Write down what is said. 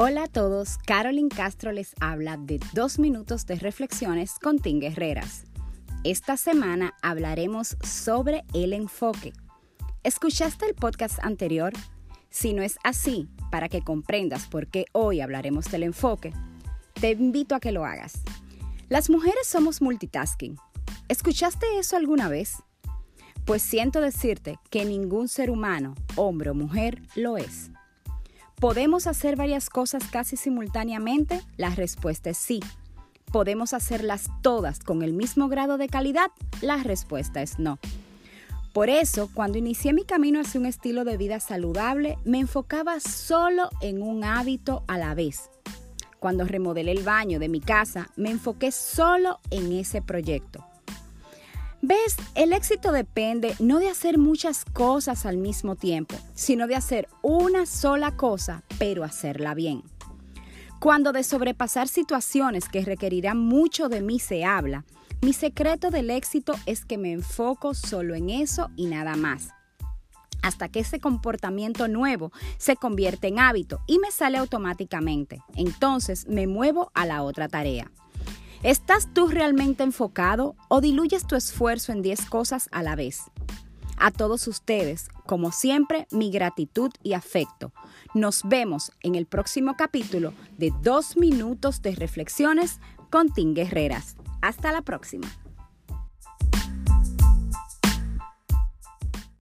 Hola a todos, Carolyn Castro les habla de dos minutos de reflexiones con Tim Guerreras. Esta semana hablaremos sobre el enfoque. ¿Escuchaste el podcast anterior? Si no es así, para que comprendas por qué hoy hablaremos del enfoque, te invito a que lo hagas. Las mujeres somos multitasking. ¿Escuchaste eso alguna vez? Pues siento decirte que ningún ser humano, hombre o mujer, lo es. ¿Podemos hacer varias cosas casi simultáneamente? La respuesta es sí. ¿Podemos hacerlas todas con el mismo grado de calidad? La respuesta es no. Por eso, cuando inicié mi camino hacia un estilo de vida saludable, me enfocaba solo en un hábito a la vez. Cuando remodelé el baño de mi casa, me enfoqué solo en ese proyecto. ¿Ves? El éxito depende no de hacer muchas cosas al mismo tiempo, sino de hacer una sola cosa, pero hacerla bien. Cuando de sobrepasar situaciones que requerirán mucho de mí se habla, mi secreto del éxito es que me enfoco solo en eso y nada más. Hasta que ese comportamiento nuevo se convierte en hábito y me sale automáticamente. Entonces me muevo a la otra tarea. ¿Estás tú realmente enfocado o diluyes tu esfuerzo en 10 cosas a la vez? A todos ustedes, como siempre, mi gratitud y afecto. Nos vemos en el próximo capítulo de Dos Minutos de Reflexiones con Tim Guerreras. Hasta la próxima.